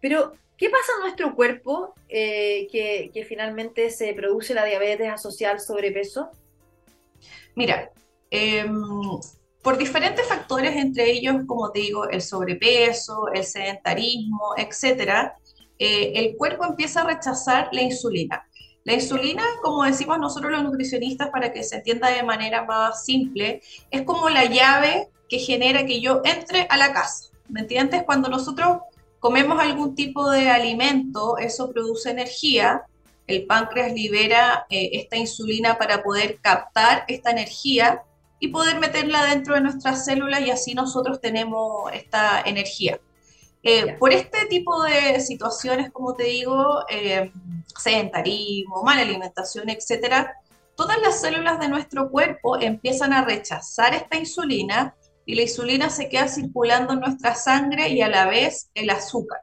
Pero, ¿qué pasa en nuestro cuerpo eh, que, finalmente se produce la diabetes asociada al sobrepeso? Mira, eh, por diferentes factores, entre ellos, como te digo, el sobrepeso, el sedentarismo, etcétera, eh, el cuerpo empieza a rechazar la insulina. La insulina, como decimos nosotros los nutricionistas, para que se entienda de manera más simple, es como la llave que genera que yo entre a la casa. ¿Me entiendes? Cuando nosotros comemos algún tipo de alimento, eso produce energía, el páncreas libera eh, esta insulina para poder captar esta energía y poder meterla dentro de nuestras células y así nosotros tenemos esta energía. Eh, por este tipo de situaciones, como te digo, eh, sedentarismo, mala alimentación, etcétera, todas las células de nuestro cuerpo empiezan a rechazar esta insulina y la insulina se queda circulando en nuestra sangre y a la vez el azúcar.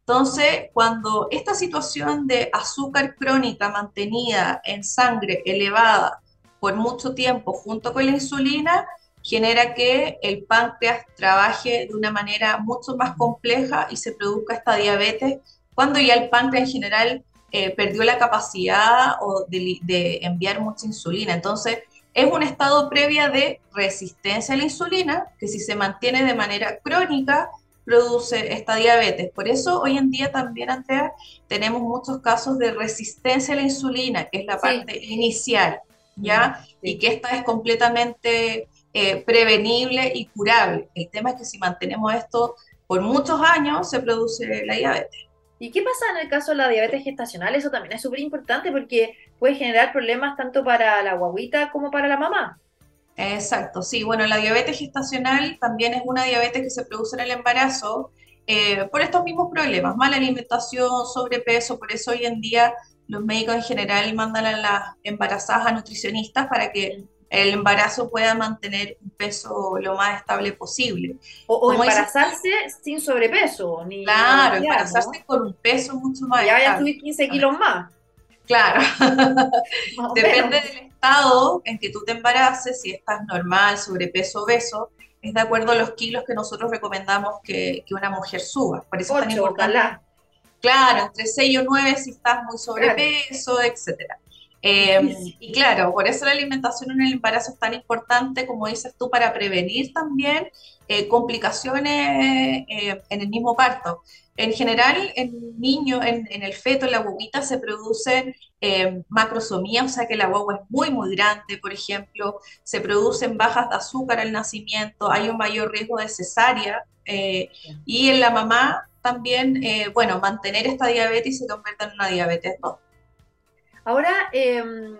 Entonces, cuando esta situación de azúcar crónica mantenida en sangre elevada por mucho tiempo junto con la insulina, genera que el páncreas trabaje de una manera mucho más compleja y se produzca esta diabetes cuando ya el páncreas en general eh, perdió la capacidad de, enviar mucha insulina. Entonces, es un estado previa de resistencia a la insulina que si se mantiene de manera crónica produce esta diabetes. Por eso hoy en día también, Andrea, tenemos muchos casos de resistencia a la insulina, que es la parte inicial. ¿Ya? Y que esta es completamente eh, prevenible y curable. El tema es que si mantenemos esto por muchos años, se produce la diabetes. ¿Y qué pasa en el caso de la diabetes gestacional? Eso también es súper importante porque puede generar problemas tanto para la guaguita como para la mamá. Exacto, sí. Bueno, la diabetes gestacional también es una diabetes que se produce en el embarazo eh, por estos mismos problemas, mala alimentación, sobrepeso, por eso hoy en día los médicos en general mandan a las embarazadas a nutricionistas para que el embarazo pueda mantener un peso lo más estable posible. O, embarazarse sin sobrepeso. Ni claro, embarazarse con un peso mucho más Ya vaya a subir 15 kilos más. Claro. Depende del estado en que tú te embaraces, si estás normal, sobrepeso, obeso, es de acuerdo a los kilos que nosotros recomendamos que, una mujer suba. Por eso es tan importante. Claro, entre 6 o 9 si estás muy sobrepeso, etcétera. Em, y claro, por eso la alimentación en el embarazo es tan importante, como dices tú, para prevenir también eh, complicaciones eh, en el mismo parto. En general, en niño, en, el feto, en la guaguita, se produce eh, macrosomía, o sea que la guagua es muy, muy grande, por ejemplo, se producen bajas de azúcar al nacimiento, hay un mayor riesgo de cesárea, eh, y en la mamá también, eh, bueno, mantener esta diabetes se convierte en una diabetes 2. Ahora, em,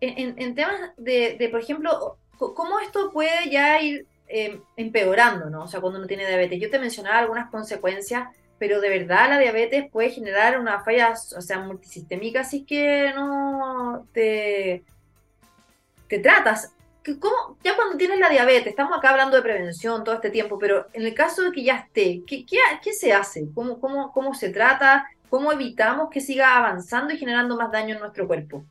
en, temas de, por ejemplo, ¿cómo esto puede ya ir em, empeorando, ¿no? O sea, cuando uno tiene diabetes. Yo te mencionaba algunas consecuencias pero de verdad la diabetes puede generar una falla, o sea, multisistémica, así que no te, te tratas. ¿Cómo? Ya cuando tienes la diabetes, estamos acá hablando de prevención todo este tiempo, pero en el caso de que ya esté, ¿qué, qué, se hace? ¿Cómo, cómo, ¿Cómo se trata? ¿Cómo evitamos que siga avanzando y generando más daño en nuestro cuerpo?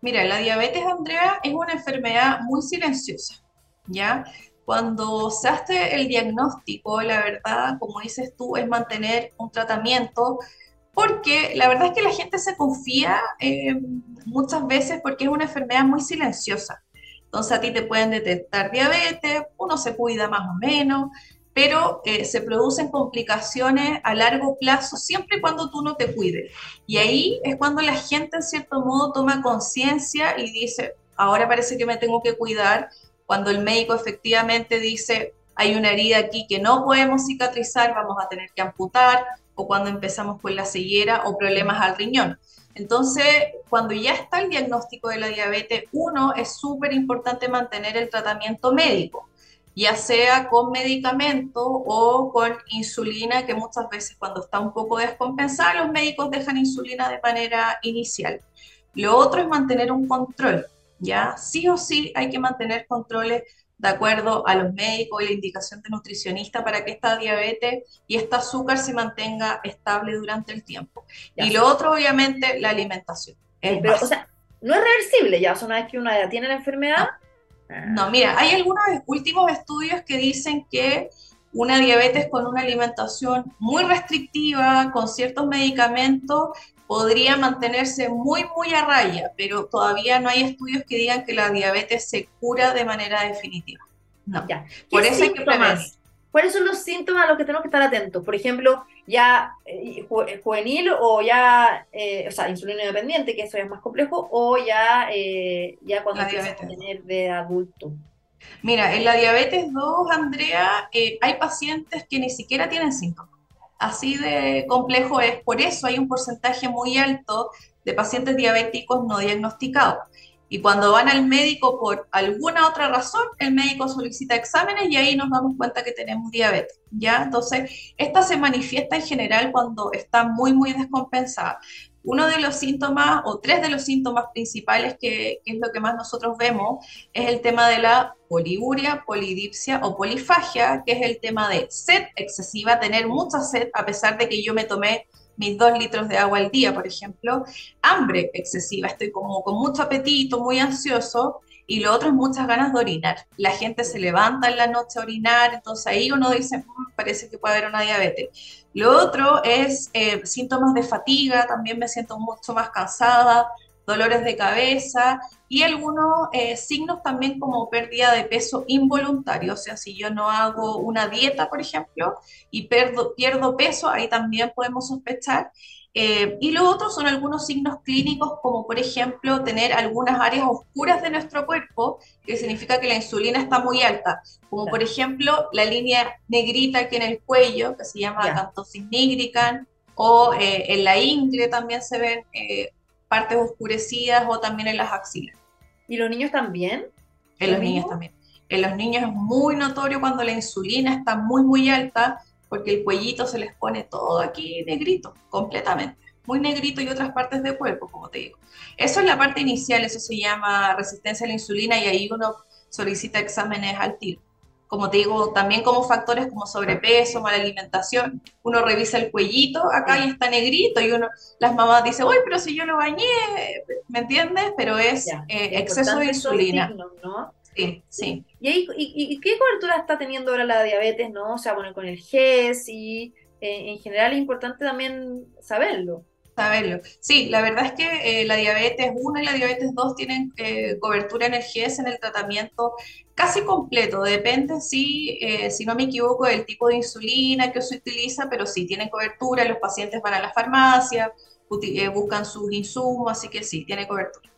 Mira, la diabetes, Andrea, es una enfermedad muy silenciosa, ¿ya? Cuando se hace el diagnóstico, la verdad, como dices tú, es mantener un tratamiento, porque la verdad es que la gente se confía eh, muchas veces porque es una enfermedad muy silenciosa. Entonces a ti te pueden detectar diabetes, uno se cuida más o menos, pero eh, se producen complicaciones a largo plazo siempre y cuando tú no te cuides. Y ahí es cuando la gente en cierto modo toma conciencia y dice, ahora parece que me tengo que cuidar cuando el médico efectivamente dice hay una herida aquí que no podemos cicatrizar, vamos a tener que amputar, o cuando empezamos con la ceguera o problemas al riñón. Entonces, cuando ya está el diagnóstico de la diabetes, uno, es súper importante mantener el tratamiento médico, ya sea con medicamento o con insulina, que muchas veces cuando está un poco descompensada, los médicos dejan insulina de manera inicial. Lo otro es mantener un control. ¿Ya? Sí o sí hay que mantener controles de acuerdo a los médicos y la indicación de nutricionista para que esta diabetes y este azúcar se mantenga estable durante el tiempo. y lo otro, obviamente, la alimentación. Pero, o sea, no es reversible ya, o sea, una vez que uno ya tiene la enfermedad. No. mira, hay algunos últimos estudios que dicen que una diabetes con una alimentación muy restrictiva, con ciertos medicamentos, podría mantenerse muy, muy a raya, pero todavía no hay estudios que digan que la diabetes se cura de manera definitiva. No. Ya. Por eso hay que prevenir. ¿Cuáles son los síntomas a los que tenemos que estar atentos? Por ejemplo, ya eh, eh, juvenil o ya, eh, o sea, insulino dependiente, que eso es más complejo, o ya, ya cuando empieza a tener de adulto. Mira, en la diabetes 2, Andrea, hay pacientes que ni siquiera tienen síntomas. Así de complejo es. Por eso hay un porcentaje muy alto de pacientes diabéticos no diagnosticados. Y cuando van al médico por alguna otra razón, el médico solicita exámenes y ahí nos damos cuenta que tenemos diabetes, ¿ya? Entonces, esta se manifiesta en general cuando está muy, muy descompensada. Uno de los síntomas o tres de los síntomas principales que, es lo que más nosotros vemos es el tema de la poliuria, polidipsia o polifagia, que es el tema de sed excesiva, tener mucha sed a pesar de que yo me tomé mis dos litros de agua al día, por ejemplo, hambre excesiva, estoy como con mucho apetito, muy ansioso, y lo otro es muchas ganas de orinar. La gente se levanta en la noche a orinar, entonces ahí uno dice, mm, parece que puede haber una diabetes. Lo otro es eh, síntomas de fatiga, también me siento mucho más cansada, dolores de cabeza y algunos eh, signos también como pérdida de peso involuntario, o sea, si yo no hago una dieta, por ejemplo, y pierdo, pierdo peso, ahí también podemos sospechar. Eh, y lo otro son algunos signos clínicos, como por ejemplo tener algunas áreas oscuras de nuestro cuerpo, que significa que la insulina está muy alta, como por ejemplo la línea negrita aquí en el cuello, que se llama acantosis nigricans, o eh, en la ingle también se ven eh, partes oscurecidas, o también en las axilas. ¿Y los niños también? En los niños también. En los niños es muy notorio cuando la insulina está muy, muy alta, porque el cuellito se les pone todo aquí negrito, completamente, muy negrito y otras partes del cuerpo, como te digo. Eso es la parte inicial, eso se llama resistencia a la insulina y ahí uno solicita exámenes al tiro. Como te digo, también como factores como sobrepeso, mala alimentación, uno revisa el cuellito acá y está negrito y uno, las mamás dicen, uy, pero si yo lo bañé, ¿me entiendes? Pero es eh, exceso de insulina. ¿no? Sí, sí. ¿Y, qué cobertura está teniendo ahora la diabetes, no? O sea, bueno, con el GES y eh, en general es importante también saberlo. saberlo. Sí, la verdad es que eh, la diabetes 1 y la diabetes 2 tienen eh, cobertura en el GES en el tratamiento casi completo. Depende, si, eh, si no me equivoco, del tipo de insulina que se utiliza, pero sí, tienen cobertura. Los pacientes van a la farmacia, buscan sus insumos, así que sí, tiene cobertura.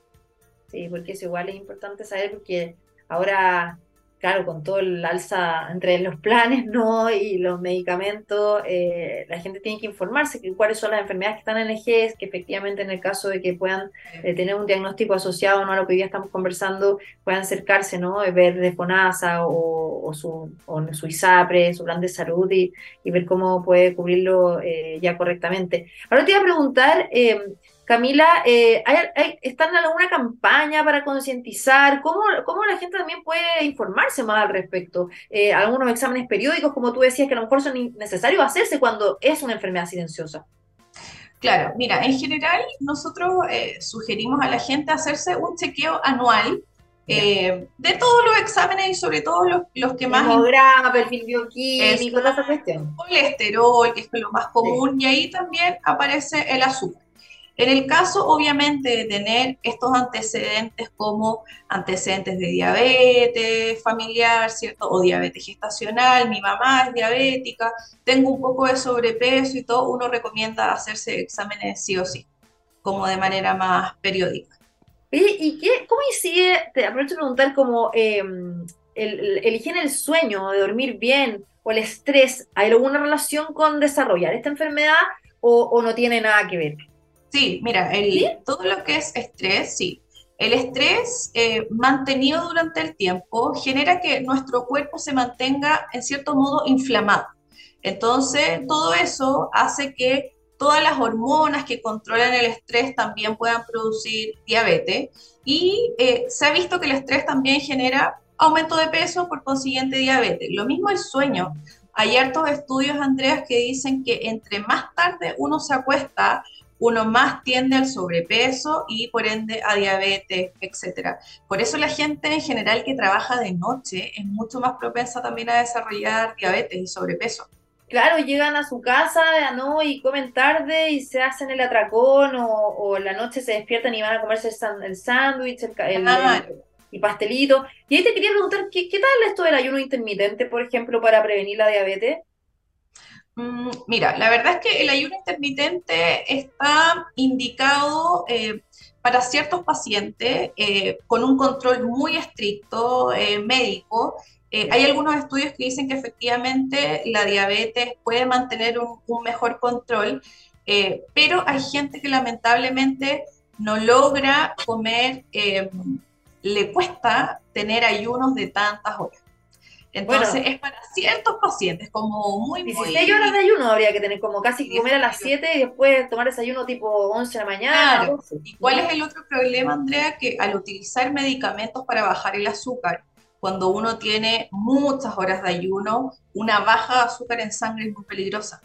Sí, porque es igual es importante saber porque ahora claro, con todo el alza entre los planes ¿no? y los medicamentos, eh, la gente tiene que informarse de cuáles son las enfermedades que están en el GES, que efectivamente en el caso de que puedan eh, tener un diagnóstico asociado ¿no? a lo que hoy día estamos conversando, puedan acercarse, ¿no? ver de FONASA o, su, o su ISAPRE, su plan de salud y, ver cómo puede cubrirlo eh, ya correctamente. Ahora te iba a preguntar, Camila, eh, ¿están en alguna campaña para concientizar? ¿Cómo, ¿Cómo, la gente también puede informarse más al respecto? Eh, algunos exámenes periódicos, como tú decías, que a lo mejor son necesarios hacerse cuando es una enfermedad silenciosa. Claro, mira, en general nosotros eh, sugerimos a la gente hacerse un chequeo anual de todos los exámenes y sobre todo los, los que más... Hemograma, perfil bioquímico, toda esa cuestión. Colesterol, que es lo más común, y ahí también aparece el azúcar. En el caso, obviamente, de tener estos antecedentes como antecedentes de diabetes familiar, ¿cierto? O diabetes gestacional, mi mamá es diabética, tengo un poco de sobrepeso y todo, uno recomienda hacerse exámenes sí o sí, como de manera más periódica. ¿Y cómo incide, te aprovecho de preguntar, como em, el, el, higiene del sueño, de dormir bien, o el estrés, ¿hay alguna relación con desarrollar esta enfermedad o no tiene nada que ver? Sí, mira, el, todo lo que es estrés, sí. El estrés eh, mantenido durante el tiempo genera que nuestro cuerpo se mantenga en cierto modo inflamado. Entonces, todo eso hace que todas las hormonas que controlan el estrés también puedan producir diabetes. Y eh, se ha visto que el estrés también genera aumento de peso, por consiguiente diabetes. Lo mismo el sueño. Hay hartos estudios, Andreas, que dicen que entre más tarde uno se acuesta, uno más tiende al sobrepeso y por ende a diabetes, etcétera. Por eso la gente en general que trabaja de noche es mucho más propensa también a desarrollar diabetes y sobrepeso. Claro, llegan a su casa ¿no? y comen tarde y se hacen el atracón o, la noche se despiertan y van a comerse el sándwich, el, y pastelito. Y ahí te quería preguntar, ¿qué, ¿qué tal esto del ayuno intermitente, por ejemplo, para prevenir la diabetes? Mm, mira, la verdad es que el ayuno intermitente está indicado eh, para ciertos pacientes eh, con un control muy estricto eh, médico. hay algunos estudios que dicen que efectivamente la diabetes puede mantener un, un mejor control, pero hay gente que lamentablemente no logra comer, le cuesta tener ayunos de tantas horas. Entonces es para ciertos pacientes, como muy, 16 horas de ayuno habría que tener, como casi comer a las 7 y después tomar desayuno tipo 11 de la mañana. Claro. ¿Y cuál es el otro problema, Andrea? Que al utilizar medicamentos para bajar el azúcar, cuando uno tiene muchas horas de ayuno, una baja de azúcar en sangre es muy peligrosa.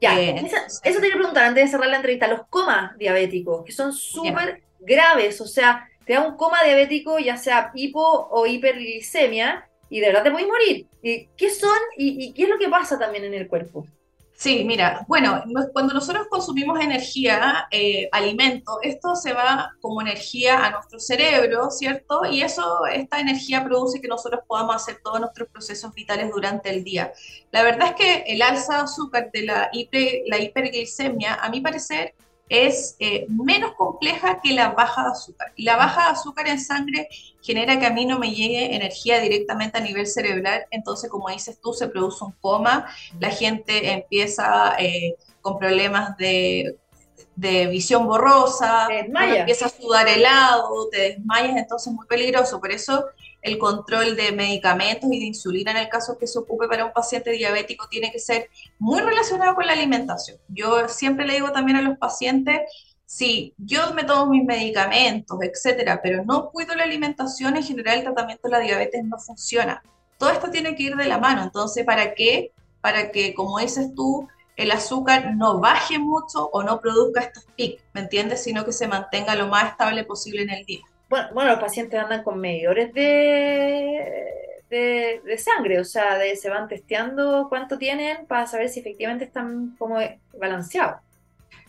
Ya, eh, eso, te quiero preguntar antes de cerrar la entrevista. Los comas diabéticos, que son súper graves, o sea, te da un coma diabético, ya sea hipo o hiperglicemia, y de verdad te puedes morir. ¿Qué son y, qué es lo que pasa también en el cuerpo? Sí, mira, bueno, cuando nosotros consumimos energía, eh, alimento, esto se va como energía a nuestro cerebro, ¿cierto? Y eso, esta energía produce que nosotros podamos hacer todos nuestros procesos vitales durante el día. La verdad es que el alza de azúcar de la, la hiperglicemia, a mi parecer, es eh, menos compleja que la baja de azúcar. Y la baja de azúcar en sangre genera que a mí no me llegue energía directamente a nivel cerebral, entonces como dices tú, se produce un coma, la gente empieza eh, con problemas de, de visión borrosa, empieza a sudar helado, te desmayas, entonces es muy peligroso. Por eso el control de medicamentos y de insulina en el caso que se ocupe para un paciente diabético tiene que ser muy relacionado con la alimentación. Yo siempre le digo también a los pacientes, si yo me tomo mis medicamentos, etcétera, pero no cuido la alimentación, en general el tratamiento de la diabetes no funciona. Todo esto tiene que ir de la mano. Entonces, ¿para qué? Para que, como dices tú, el azúcar no baje mucho o no produzca estos picos, ¿me entiendes? Sino que se mantenga lo más estable posible en el día. Bueno, los pacientes andan con medidores de, de, sangre, o sea, se van testeando cuánto tienen para saber si efectivamente están como balanceados.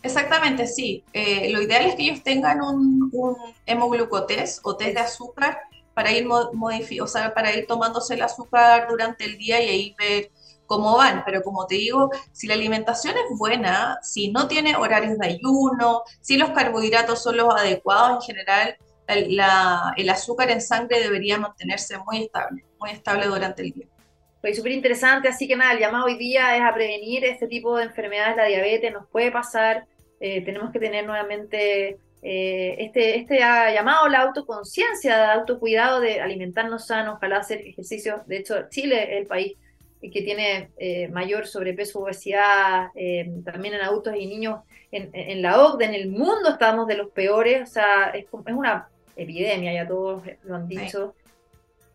Exactamente, sí. Eh, lo ideal es que ellos tengan un, un hemoglucotés o test de azúcar para ir, o sea, para ir tomándose el azúcar durante el día y ahí ver cómo van. Pero como te digo, si la alimentación es buena, si no tiene horarios de ayuno, si los carbohidratos son los adecuados en general, el, azúcar en sangre debería mantenerse muy estable, muy estable durante el día. Pues súper interesante, así que nada, el llamado hoy día es a prevenir este tipo de enfermedades, la diabetes nos puede pasar, eh, tenemos que tener nuevamente eh, este, este llamado a la autoconciencia, de autocuidado, de alimentarnos sanos, ojalá hacer ejercicio. De hecho, Chile es el país que tiene eh, mayor sobrepeso, obesidad, también en adultos y niños en, la OCDE, en el mundo estamos de los peores, o sea, es, es una epidemia, ya todos lo han dicho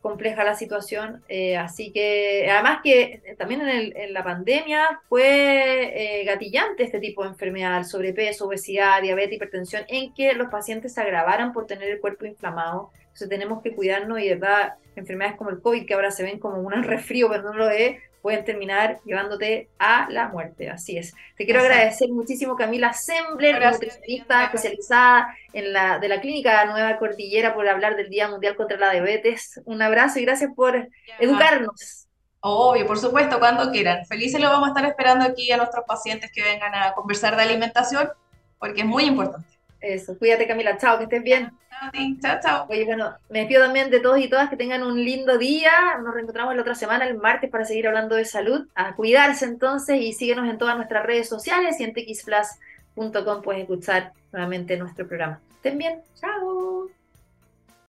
compleja la situación, eh, así que además que también en, la pandemia fue eh, gatillante este tipo de enfermedad, sobrepeso, obesidad, diabetes, hipertensión, en que los pacientes se agravaran por tener el cuerpo inflamado. Entonces tenemos que cuidarnos y de verdad enfermedades como el COVID, que ahora se ven como un resfrío, pero no lo es, pueden terminar llevándote a la muerte. Así es. Te quiero agradecer muchísimo, Camila Sembler, nutricionista especializada en la, de la Clínica Nueva Cordillera, por hablar del Día Mundial contra la Diabetes. Un abrazo y gracias por educarnos. Obvio, por supuesto, cuando quieran. Felices lo vamos a estar esperando aquí a nuestros pacientes que vengan a conversar de alimentación, porque es muy importante. Eso, cuídate Camila, chao, que estés bien. Chao, chao. Oye, bueno, me despido también de todos y todas que tengan un lindo día. Nos reencontramos la otra semana, el martes, para seguir hablando de salud. A cuidarse entonces y síguenos en todas nuestras redes sociales y en txplus.com puedes escuchar nuevamente nuestro programa. Estén bien, chao.